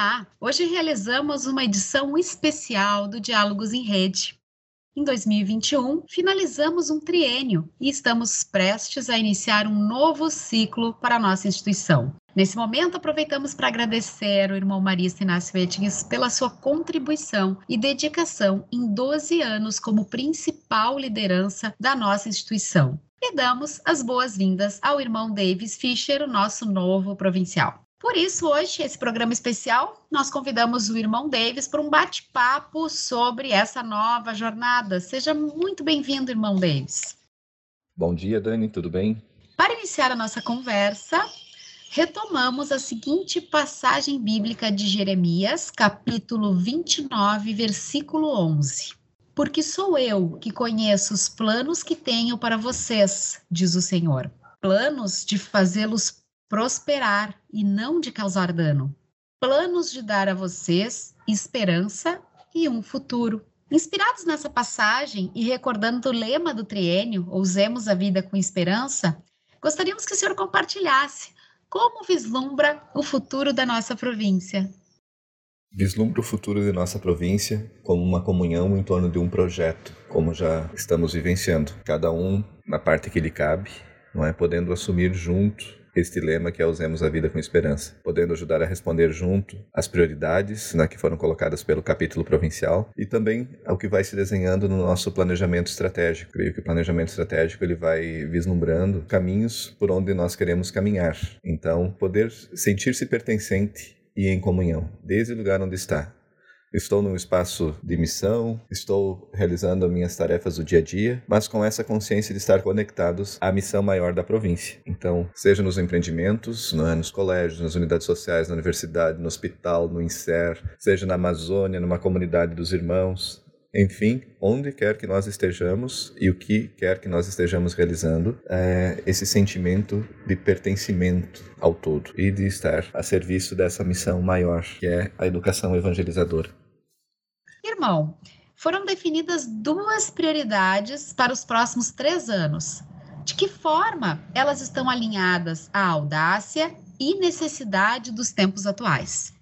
Olá! Hoje realizamos uma edição especial do Diálogos em Rede. Em 2021, finalizamos um triênio e estamos prestes a iniciar um novo ciclo para a nossa instituição. Nesse momento, aproveitamos para agradecer ao irmão Marista Inácio Etgens pela sua contribuição e dedicação em 12 anos como principal liderança da nossa instituição. E damos as boas-vindas ao irmão Davis Fischer, o nosso novo provincial. Por isso, hoje, esse programa especial, nós convidamos o irmão Davis para um bate-papo sobre essa nova jornada. Seja muito bem-vindo, irmão Davis. Bom dia, Dani, tudo bem? Para iniciar a nossa conversa, retomamos a seguinte passagem bíblica de Jeremias, capítulo 29, versículo 11. Porque sou eu que conheço os planos que tenho para vocês, diz o Senhor. Planos de fazê-los prosperar e não de causar dano. Planos de dar a vocês esperança e um futuro. Inspirados nessa passagem e recordando o lema do triênio, Ousemos a Vida com Esperança, gostaríamos que o senhor compartilhasse como vislumbra o futuro da nossa província. Vislumbra o futuro de nossa província como uma comunhão em torno de um projeto, como já estamos vivenciando, cada um na parte que lhe cabe, não é podendo assumir junto este lema que é Usemos a Vida com Esperança, podendo ajudar a responder junto às prioridades né, que foram colocadas pelo capítulo provincial e também ao que vai se desenhando no nosso planejamento estratégico. Creio que o planejamento estratégico ele vai vislumbrando caminhos por onde nós queremos caminhar. Então, poder sentir-se pertencente e em comunhão, desde o lugar onde está, Estou num espaço de missão, estou realizando as minhas tarefas do dia a dia, mas com essa consciência de estar conectados à missão maior da província. Então, seja nos empreendimentos, nos colégios, nas unidades sociais, na universidade, no hospital, no INSER, seja na Amazônia, numa comunidade dos irmãos, enfim, onde quer que nós estejamos e o que quer que nós estejamos realizando, é esse sentimento de pertencimento ao todo e de estar a serviço dessa missão maior, que é a educação evangelizadora. Irmão, foram definidas duas prioridades para os próximos três anos. De que forma elas estão alinhadas à audácia e necessidade dos tempos atuais?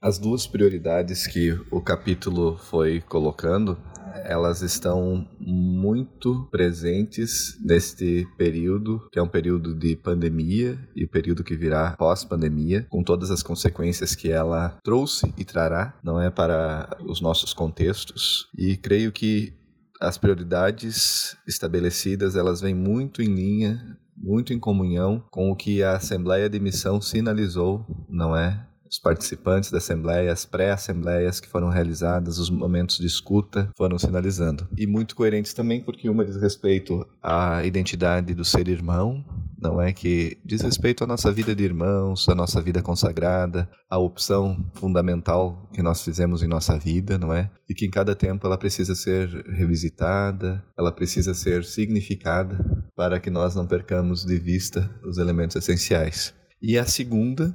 As duas prioridades que o capítulo foi colocando, elas estão muito presentes neste período, que é um período de pandemia e período que virá pós-pandemia, com todas as consequências que ela trouxe e trará, não é para os nossos contextos. E creio que as prioridades estabelecidas, elas vêm muito em linha muito em comunhão com o que a Assembleia de Missão sinalizou, não é? Os participantes da Assembleia, as pré-assembleias que foram realizadas, os momentos de escuta foram sinalizando. E muito coerentes também, porque uma diz respeito à identidade do ser irmão, não é que diz respeito à nossa vida de irmãos, à nossa vida consagrada, à opção fundamental que nós fizemos em nossa vida, não é? E que em cada tempo ela precisa ser revisitada, ela precisa ser significada para que nós não percamos de vista os elementos essenciais. E a segunda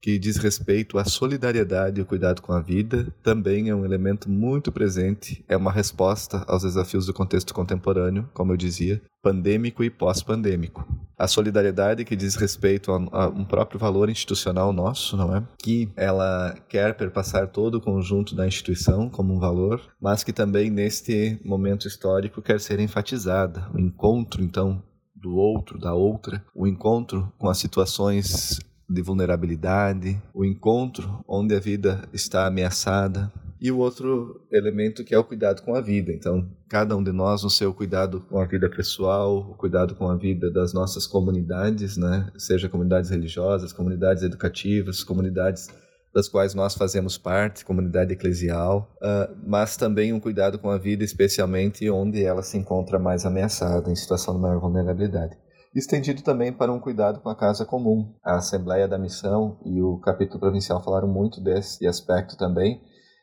que diz respeito à solidariedade e o cuidado com a vida, também é um elemento muito presente, é uma resposta aos desafios do contexto contemporâneo, como eu dizia, pandêmico e pós-pandêmico. A solidariedade que diz respeito a, um próprio valor institucional nosso, não é? Que ela quer perpassar todo o conjunto da instituição como um valor, mas que também neste momento histórico quer ser enfatizada. O encontro, então, do outro, da outra, o encontro com as situações de vulnerabilidade, o encontro onde a vida está ameaçada, e o outro elemento que é o cuidado com a vida. Então, cada um de nós no seu cuidado com a vida pessoal, o cuidado com a vida das nossas comunidades, né? Seja comunidades religiosas, comunidades educativas, comunidades das quais nós fazemos parte, comunidade eclesial, uh, mas também um cuidado com a vida, especialmente onde ela se encontra mais ameaçada, em situação de maior vulnerabilidade estendido também para um cuidado com a casa comum. A Assembleia da Missão e o capítulo provincial falaram muito desse aspecto também,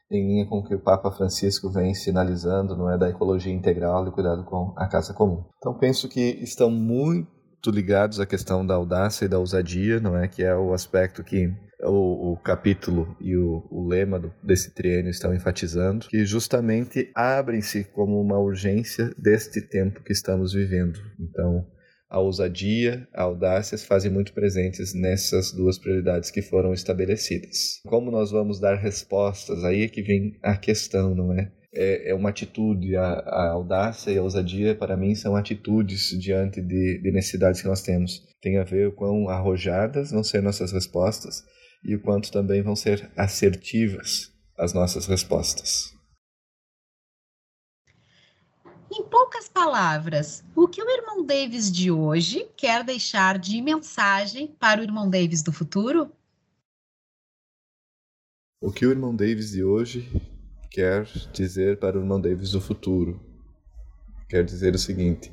em linha com o que o Papa Francisco vem sinalizando, não é, da ecologia integral e cuidado com a casa comum. Então penso que estão muito ligados à questão da audácia e da ousadia, não é, que é o aspecto que o, o, capítulo e o, o lema do, desse triênio estão enfatizando, que justamente abrem-se como uma urgência deste tempo que estamos vivendo. Então, a ousadia, a audácia se fazem muito presentes nessas duas prioridades que foram estabelecidas. Como nós vamos dar respostas? Aí é que vem a questão, não é? É, é uma atitude, a, a, audácia e a ousadia, para mim, são atitudes diante de, de necessidades que nós temos. Tem a ver com arrojadas vão ser nossas respostas e o quanto também vão ser assertivas as nossas respostas. Em poucas palavras, o que o irmão Davis de hoje quer deixar de mensagem para o irmão Davis do futuro? O que o irmão Davis de hoje quer dizer para o irmão Davis do futuro? Quer dizer o seguinte: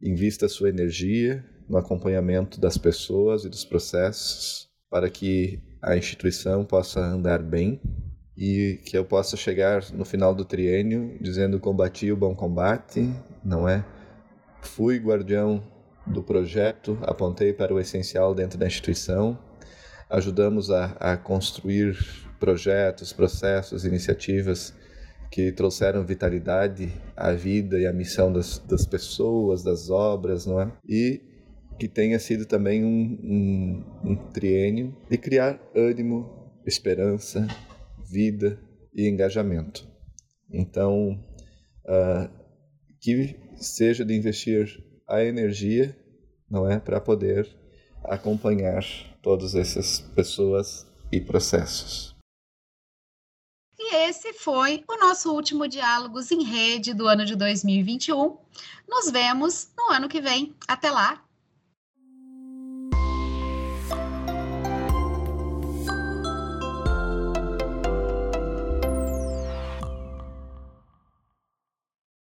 invista sua energia no acompanhamento das pessoas e dos processos para que a instituição possa andar bem e que eu possa chegar no final do triênio dizendo combati o bom combate, não é? Fui guardião do projeto, apontei para o essencial dentro da instituição, ajudamos a, a construir projetos, processos, iniciativas que trouxeram vitalidade à vida e à missão das, das pessoas, das obras, não é? E que tenha sido também um, um, um triênio de criar ânimo, esperança, vida e engajamento. Então, uh, que seja de investir a energia, não é, para poder acompanhar todas essas pessoas e processos. E esse foi o nosso último Diálogos em Rede do ano de 2021. Nos vemos no ano que vem. Até lá!